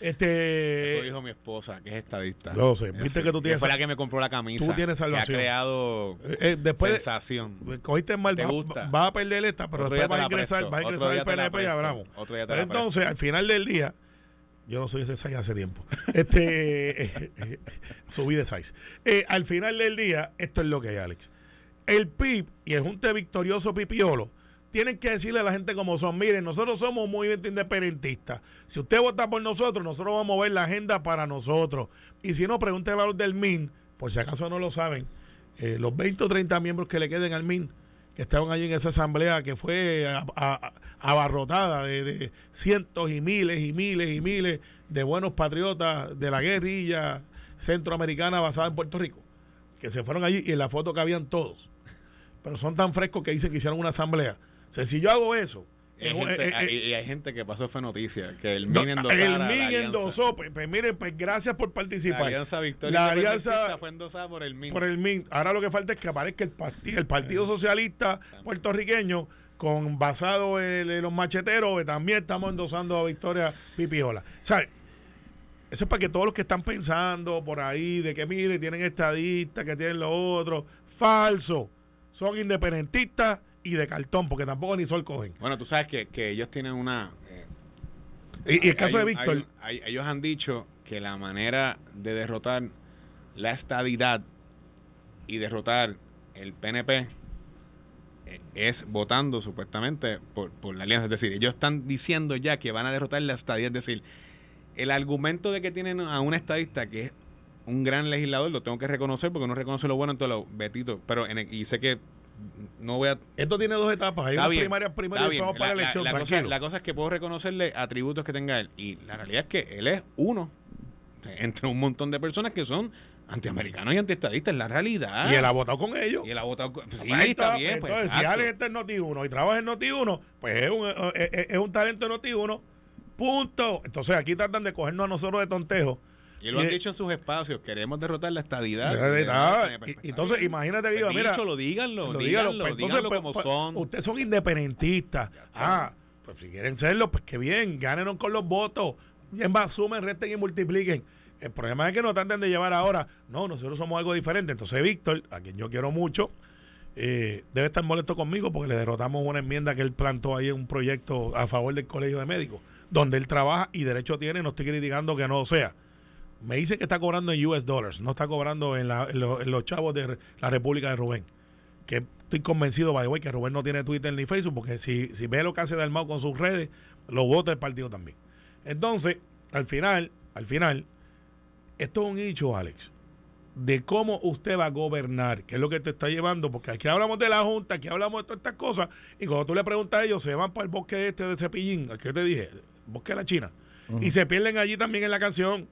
Este, Eso dijo mi esposa, que es estadista. Yo sé, viste que tú tienes- Fue la que me compró la camisa. tú tienes que ha salvación. creado eh, eh, después de- sensación. cogiste mal, ¿Te gusta? va a perder esta, pero Otro después día va a ingresar, presto, va a ingresar al PNP y hablamos. otro día te Pero presto. entonces, al final del día, yo no soy ese size hace tiempo. Este, subí de size. Eh, al final del día, esto es lo que hay, Alex. El PIB y el Junte Victorioso Pipiolo tienen que decirle a la gente como son. Miren, nosotros somos un movimiento independentista. Si usted vota por nosotros, nosotros vamos a mover la agenda para nosotros. Y si no, pregunte a los del MIN, por si acaso no lo saben, eh, los 20 o 30 miembros que le queden al MIN, que estaban allí en esa asamblea que fue a- a- abarrotada de, de cientos y miles y miles y miles de buenos patriotas de la guerrilla centroamericana basada en Puerto Rico, que se fueron allí y en la foto cabían todos. Pero son tan frescos que dicen que hicieron una asamblea. Sea, si yo hago eso, Y hay, en- gente, eh, hay- y hay gente que pasó fue noticia, que el MIN el endosara la MIN endosó, pues, pues miren, pues gracias por La participar. alianza Victoria La alianza fue endosada por el MIN. por el MIN. Ahora lo que falta es que aparezca el partido, el partido Socialista puertorriqueño con basado en, en los macheteros, que también estamos endosando a Victoria Pipiola. ¿Sabes? Eso es para que todos los que están pensando por ahí de que mire, tienen estadistas, que tienen lo otro, falso. Son independentistas y de cartón, porque tampoco ni sol cogen. Bueno, tú sabes que, que ellos tienen una... eh, Y, y el caso hay- de Víctor, hay- hay- ellos han dicho que la manera de derrotar la estadidad y derrotar el PNP eh, es votando supuestamente por, por la alianza. Es decir, ellos están diciendo ya que van a derrotar la estadidad. Es decir, el argumento de que tienen a un estadista que es un gran legislador, lo tengo que reconocer porque no reconoce lo bueno en todo lo betito, pero en el- y sé que no voy a esto tiene dos etapas. Hay Está unas bien, primarias primero y vamos para la, La- elección. la cosa, tranquilo. la cosa es que puedo reconocerle atributos que tenga él. Y la realidad es que él es uno entre un montón de personas que son antiamericanos y antiestadistas. Es la realidad. y él ha votado con ellos. Y él ha votado. con- Sí, Ahí está bien. Pues, si. Alex está en Noti1 y trabaja en Noti1, pues es un, es, es- es un talento de Noti1, punto. Entonces aquí tratan de cogernos a nosotros de tontejo. Y lo han dicho en sus espacios. Queremos derrotar la estadidad. Pues, Y- entonces, imagínate que pues, diga, mira, díganlo, lo díganlo, dígalo, pues, díganlo entonces, como pues, son. Ustedes son independentistas. Ah, pues si quieren serlo, pues que bien, ganen con los votos. Bien, va, sumen, resten y multipliquen. El problema es que no traten de llevar ahora, no, nosotros somos algo diferente. Entonces, Víctor, a quien yo quiero mucho, eh, debe estar molesto conmigo porque le derrotamos una enmienda que él plantó ahí en un proyecto a favor del Colegio de Médicos, donde él trabaja y derecho tiene, no estoy criticando que no lo sea. Me dicen que está cobrando en US dollars, no está cobrando en, la- en lo- en los chavos de la República de Rubén. Que estoy convencido, by the way, que Rubén no tiene Twitter ni Facebook, porque si, si ve lo que hace Dalmau con sus redes, lo vota el partido también. Entonces, al final, al final, esto es un hecho, Alex, de cómo usted va a gobernar, que es lo que te está llevando, porque aquí hablamos de la Junta, aquí hablamos de todas estas cosas, y cuando tú le preguntas a ellos, se van para el bosque este de Cepillín, al que te dije, el bosque de la China, y se pierden allí también en la canción,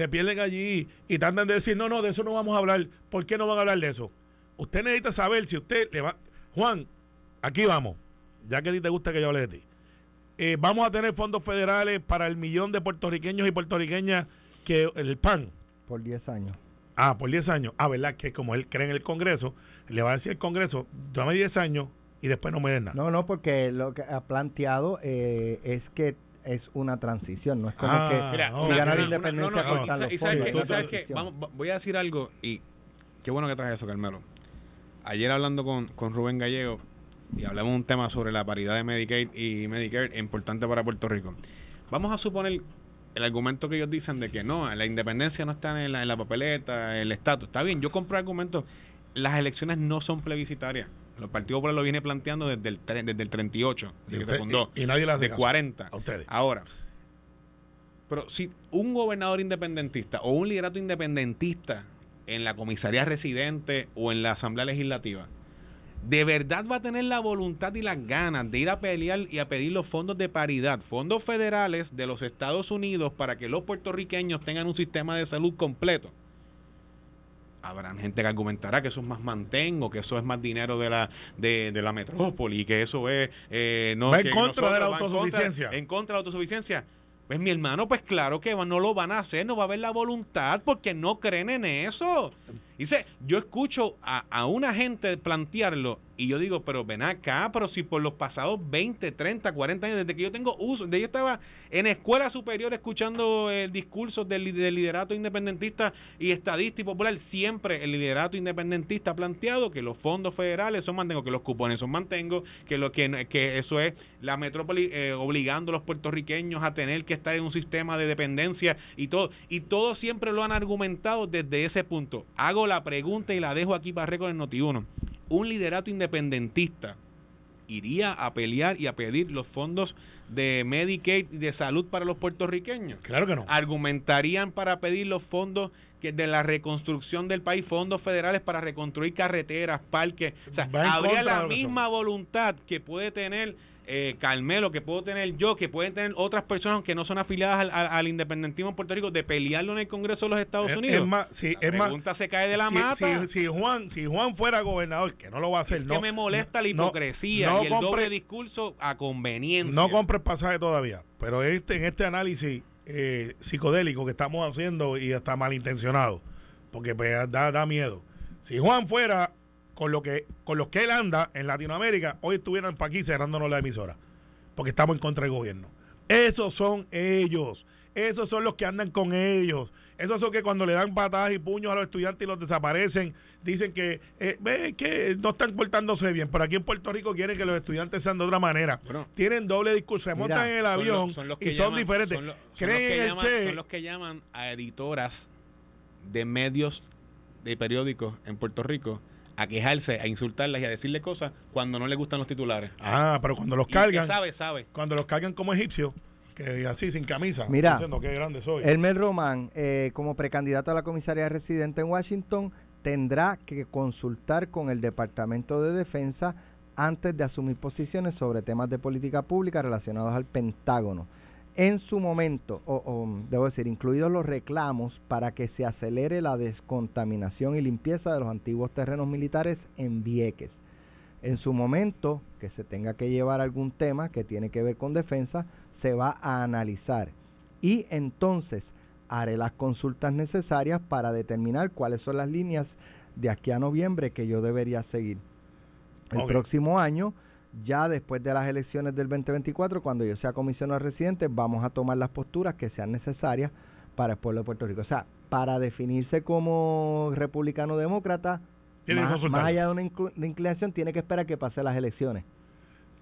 se pierden allí y tratan de decir, no, no, de eso no vamos a hablar, ¿por qué no van a hablar de eso? Usted necesita saber si usted le va... Juan, aquí vamos, ya que a ti te gusta que yo hable de ti. Eh, vamos a tener fondos federales para el millón de puertorriqueños y puertorriqueñas que el PAN, por 10 años. Ah, por 10 años. Ah, ¿verdad? Que como él cree en el Congreso, le va a decir al Congreso, dame 10 años y después no me den nada. No, no, porque lo que ha planteado eh, es que es una transición, no es como Ah, que Mira, no, si gana la no, independencia no, cortan los y fondos. y sabes vamos, va- voy a decir algo y qué bueno que traes eso, Carmelo. Ayer hablando con, con Rubén Gallego y hablamos un tema sobre la paridad de Medicaid y Medicare importante para Puerto Rico. Vamos a suponer el argumento que ellos dicen de que no, la independencia no está en la, en la papeleta, el estatus. Está bien, yo compro el argumento. Las elecciones no son plebiscitarias. Los partidos populares lo viene planteando desde el, desde el 38, Y desde que usted- se fundó, y- y nadie de caso. 40. A ustedes. Ahora, pero si un gobernador independentista o un liderato independentista en la comisaría residente o en la asamblea legislativa, de verdad va a tener la voluntad y las ganas de ir a pelear y a pedir los fondos de paridad, fondos federales de los Estados Unidos para que los puertorriqueños tengan un sistema de salud completo. Habrá gente que argumentará que eso es más mantengo, que eso es más dinero de la de, de la metrópoli, que eso es eh, no Va en que contra de la va en contra- autosuficiencia. en contra de la autosuficiencia. Pues mi hermano, pues claro que no lo van a hacer, no va a haber la voluntad porque no creen en eso. Dice, yo escucho a, a una gente plantearlo y yo digo, pero ven acá, pero si por los pasados 20, 30, 40 años, desde que yo tengo uso, desde yo estaba en escuela superior escuchando el discurso del liderato independentista y estadista y popular, siempre el liderato independentista ha planteado que los fondos federales son mantengo, que los cupones son mantengo, que lo que, que eso es la metrópoli eh, obligando a los puertorriqueños a tener que estar en un sistema de dependencia y todo, y todo siempre lo han argumentado desde ese punto. Hago la pregunta y la dejo aquí para récord en Noti1. Un liderato independentista iría a pelear y a pedir los fondos de Medicaid y de salud para los puertorriqueños. Claro que no. Argumentarían para pedir los fondos que de la reconstrucción del país, fondos federales para reconstruir carreteras, parques. O sea, habría la misma voluntad que puede tener eh, Carmelo, que puedo tener yo, que pueden tener otras personas que no son afiliadas al, al- al independentismo en Puerto Rico, de pelearlo en el Congreso de los Estados Es- Unidos. es más, sí, la es más, pregunta se cae de la si, mata. si- si Juan si Juan fuera gobernador que no lo va a hacer Es no que me molesta la hipocresía no y el compre- doble discurso a conveniencia. no compres pasaje todavía pero este en este análisis eh, psicodélico que estamos haciendo y hasta malintencionado porque pues, da, da miedo si Juan fuera con lo que con los que él anda en Latinoamérica hoy estuvieran para aquí cerrándonos la emisora porque estamos en contra del gobierno esos son ellos esos son los que andan con ellos esos son que cuando le dan patadas y puños a los estudiantes y los desaparecen dicen que eh, ve que no están portándose bien pero aquí en Puerto Rico quieren que los estudiantes sean de otra manera Bueno, tienen doble discurso, se montan en el avión los- son los y son diferentes. son son los Creen que llaman- Che. son los que llaman a editoras de medios de periódicos en Puerto Rico a quejarse, a insultarlas y a decirle cosas cuando no les gustan los titulares. Ah, pero cuando los cargan, sabe, sabe. cuando los cargan como egipcios, que así sin camisa, Mira, diciendo qué grande soy. Elmer Román, eh, como precandidato a la comisaría residente en Washington, tendrá que consultar con el Departamento de Defensa antes de asumir posiciones sobre temas de política pública relacionados al Pentágono. En su momento, o, o, debo decir, incluidos los reclamos para que se acelere la descontaminación y limpieza de los antiguos terrenos militares en Vieques. En su momento, que se tenga que llevar algún tema que tiene que ver con defensa, se va a analizar y entonces haré las consultas necesarias para determinar cuáles son las líneas de aquí a noviembre que yo debería seguir. El próximo año, ya después de las elecciones del 2024, cuando yo sea comisionado residente, vamos a tomar las posturas que sean necesarias para el pueblo de Puerto Rico. O sea, para definirse como republicano demócrata, más, allá de una inclinación, tiene que esperar que pasen las elecciones.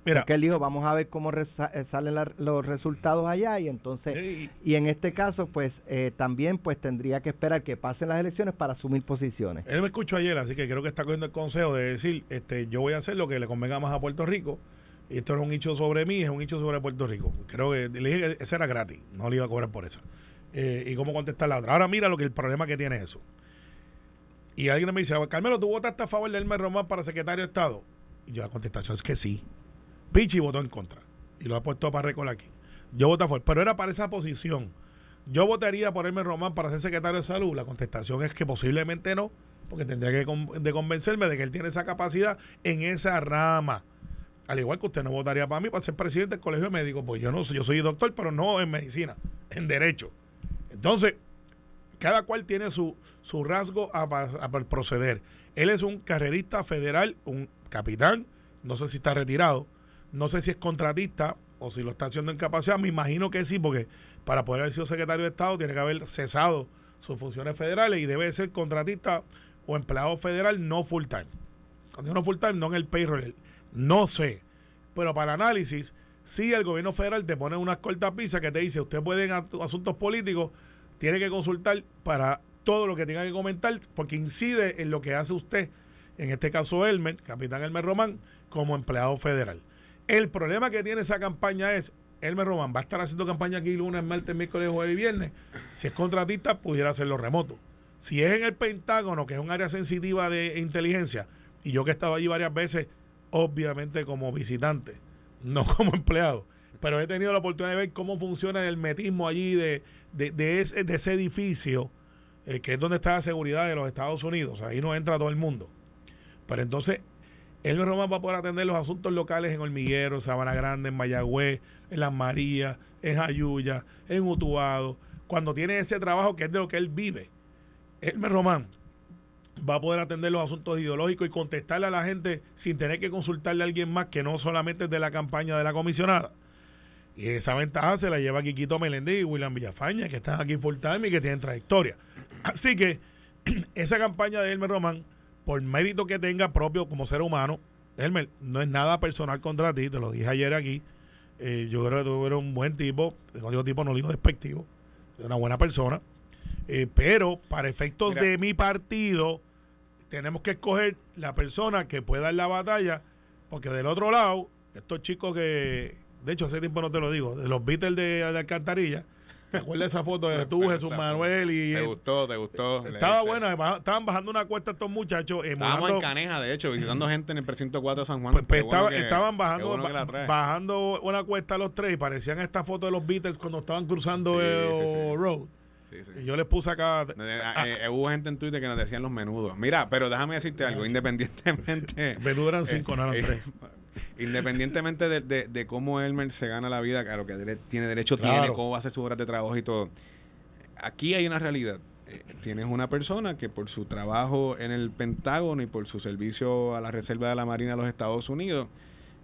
Mira, Porque él dijo, vamos a ver cómo eh, salen la- los resultados allá y entonces, y en este caso, pues eh, también pues tendría que esperar que pasen las elecciones para asumir posiciones. él me escuchó ayer, así que creo que está cogiendo el consejo de decir, este, yo voy a hacer lo que le convenga más a Puerto Rico. Y esto no es un hecho sobre mí, es un hecho sobre Puerto Rico. Creo que le dije que ese era gratis, no le iba a cobrar por eso. Eh, y cómo contestar la otra. Ahora mira lo que el problema que tiene eso. Y alguien me dice, Carmelo, ¿tú votaste a favor de Elmer Román para secretario de Estado? Y yo la contestación es que sí. Pichi votó en contra. Y lo ha puesto para récord aquí. Yo voté a favor, pero era para esa posición. Yo votaría por Elmer Román para ser secretario de salud. La contestación es que posiblemente no, porque tendría que de convencerme de que él tiene esa capacidad en esa rama. Al igual que usted no votaría para mí para ser presidente del colegio médico, pues yo no yo soy doctor, pero no en medicina, en derecho. Entonces, cada cual tiene su, su rasgo a, a proceder. Él es un carrerista federal, un capitán no sé si está retirado, no sé si es contratista o si lo está haciendo en capacidad, me imagino que sí, porque para poder haber sido secretario de Estado tiene que haber cesado sus funciones federales y debe ser contratista o empleado federal no full time. Cuando no full time, no en el payroll, no sé. Pero para análisis, sí el gobierno federal te pone unas cortapisas que te dice, usted puede en asuntos políticos, tiene que consultar para todo lo que tenga que comentar, porque incide en lo que hace usted, en este caso Elmer, capitán Elmer Román, como empleado federal. El problema que tiene esa campaña es, Elmer Román va a estar haciendo campaña aquí lunes, martes, miércoles, jueves y viernes. Si es contratista, pudiera hacerlo remoto. Si es en el Pentágono, que es un área sensitiva de inteligencia, y yo que he estado allí varias veces, obviamente como visitante, no como empleado, pero he tenido la oportunidad de ver cómo funciona el metismo allí de, de, de, ese, de ese edificio, eh, que es donde está la seguridad de los Estados Unidos, ahí no entra todo el mundo. Pero entonces, Elmer Román va a poder atender los asuntos locales en Hormiguero, Sabana Grande, en Mayagüez, en Las Marías, en Jayuya, en Utuado, cuando tiene ese trabajo que es de lo que él vive. Elmer Román va a poder atender los asuntos ideológicos y contestarle a la gente sin tener que consultarle a alguien más que no solamente es de la campaña de la comisionada. Y esa ventaja se la lleva Quiquito Meléndez y William Villafaña, que están aquí full time y que tienen trayectoria. Así que esa campaña de Elmer Román, por mérito que tenga propio como ser humano, Elmer, no es nada personal contra ti, te lo dije ayer aquí. Eh, yo creo que tú eres un buen tipo, cuando digo tipo no digo despectivo, es una buena persona. Eh, pero para efectos Mira. de mi partido, tenemos que escoger la persona que pueda dar la batalla, porque del otro lado, estos chicos que, de hecho hace tiempo no te lo digo, de los Beatles de, de Alcantarilla, ¿te acuerdas esa foto de tú, Jesús Manuel y... ¿Te gustó? ¿Te gustó? Estaba buena, estaban bajando una cuesta estos muchachos. Estábamos en Caneja, de hecho, visitando gente en el precinto 4 de San Juan. pues, pues, Qué bueno estaba- que- estaban bajando bueno bajando una cuesta los tres y parecían esta foto de los Beatles cuando estaban cruzando Sí, el sí, sí. road. Sí, sí. Y yo les puse acá. Eh, eh, ah, eh, hubo gente en Twitter que nos decían los menudos. Mira, pero déjame decirte algo, independientemente... Menudo eran cinco, no eran eh, tres. Independientemente de, de, de cómo Elmer se gana la vida, claro que tiene derecho, Claro. tiene, cómo va a hacer sus horas de trabajo y todo. Aquí hay una realidad. Eh, Tienes una persona que por su trabajo en el Pentágono y por su servicio a la Reserva de la Marina de los Estados Unidos,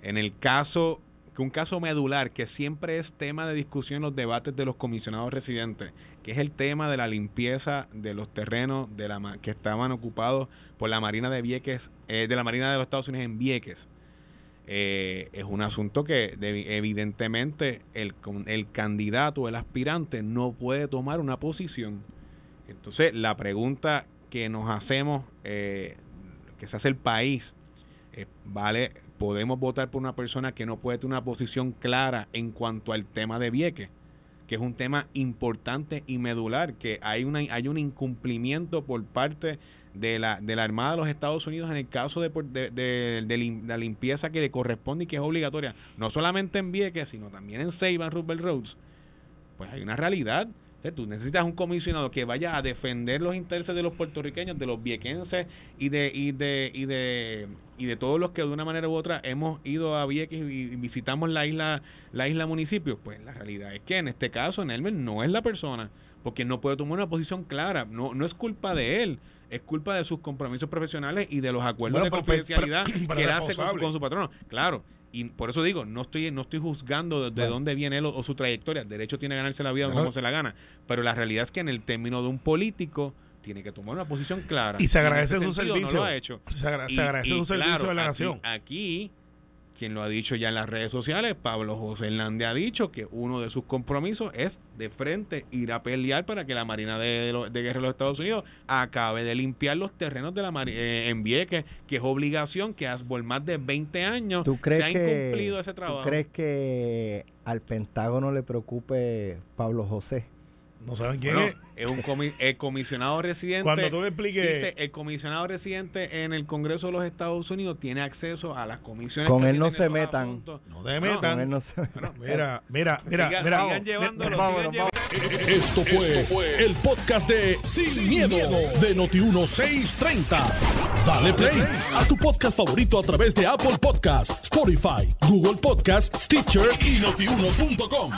en el caso que un caso medular que siempre es tema de discusión en los debates de los comisionados residentes, que es el tema de la limpieza de los terrenos de la que estaban ocupados por la Marina de Vieques, eh, de la Marina de los Estados Unidos en Vieques. Eh, es un asunto que de- evidentemente el, el candidato, el aspirante, no puede tomar una posición. Entonces, la pregunta que nos hacemos, eh, que se hace el país, vale, podemos votar por una persona que no puede tener una posición clara en cuanto al tema de Vieques, que es un tema importante y medular, que hay una hay un incumplimiento por parte de la de la Armada de los Estados Unidos en el caso de, de, de- de la limpieza que le corresponde y que es obligatoria, no solamente en Vieques, sino también en Ceiba, en Roosevelt Roads, pues hay una realidad. Tú necesitas un comisionado que vaya a defender los intereses de los puertorriqueños, de los viequenses y de y de y de y de todos los que de una manera u otra hemos ido a Vieques y visitamos la isla la isla municipio. Pues la realidad es que en este caso Nelmer no es la persona porque no puede tomar una posición clara. No no es culpa de él, es culpa de sus compromisos profesionales y de los acuerdos Bueno, de pero- confidencialidad pero- pero que él hace con, con su patrono. Claro, y por eso digo, no estoy no estoy juzgando de, de Bueno. dónde viene él o, o su trayectoria. Derecho tiene a ganarse la vida como se la gana. Pero la realidad es que en el término de un político tiene que tomar una posición clara. Y se en agradece ese su sentido servicio. No lo ha hecho. Se, agra- Y- se agradece y su servicio claro, de la aquí- nación. Aquí, quien lo ha dicho ya en las redes sociales, Pablo José Hernández ha dicho que uno de sus compromisos es de frente ir a pelear para que la Marina de, de Guerra de los Estados Unidos acabe de limpiar los terrenos de la Mari- eh, en Vieques, que es obligación que por más de 20 años ¿Tú crees se ha que incumplido ese ¿tú trabajo. crees que al Pentágono le preocupe Pablo José? No saben quién Bueno, es. es un comi- el comisionado residente. Cuando tú le expliques- dice, el comisionado residente en el Congreso de los Estados Unidos tiene acceso a las comisiones. Con él no se metan. No te metan. Con él no se- Mira, mira, mira, Sigan- mira. sigan llevándolo, Vámonos, sigan vámonos. Esto fue, el podcast de Sin, miedo, de Noti1630. Dale play a tu podcast favorito a través de Apple Podcasts, Spotify, Google Podcasts, Stitcher y notiuno.com.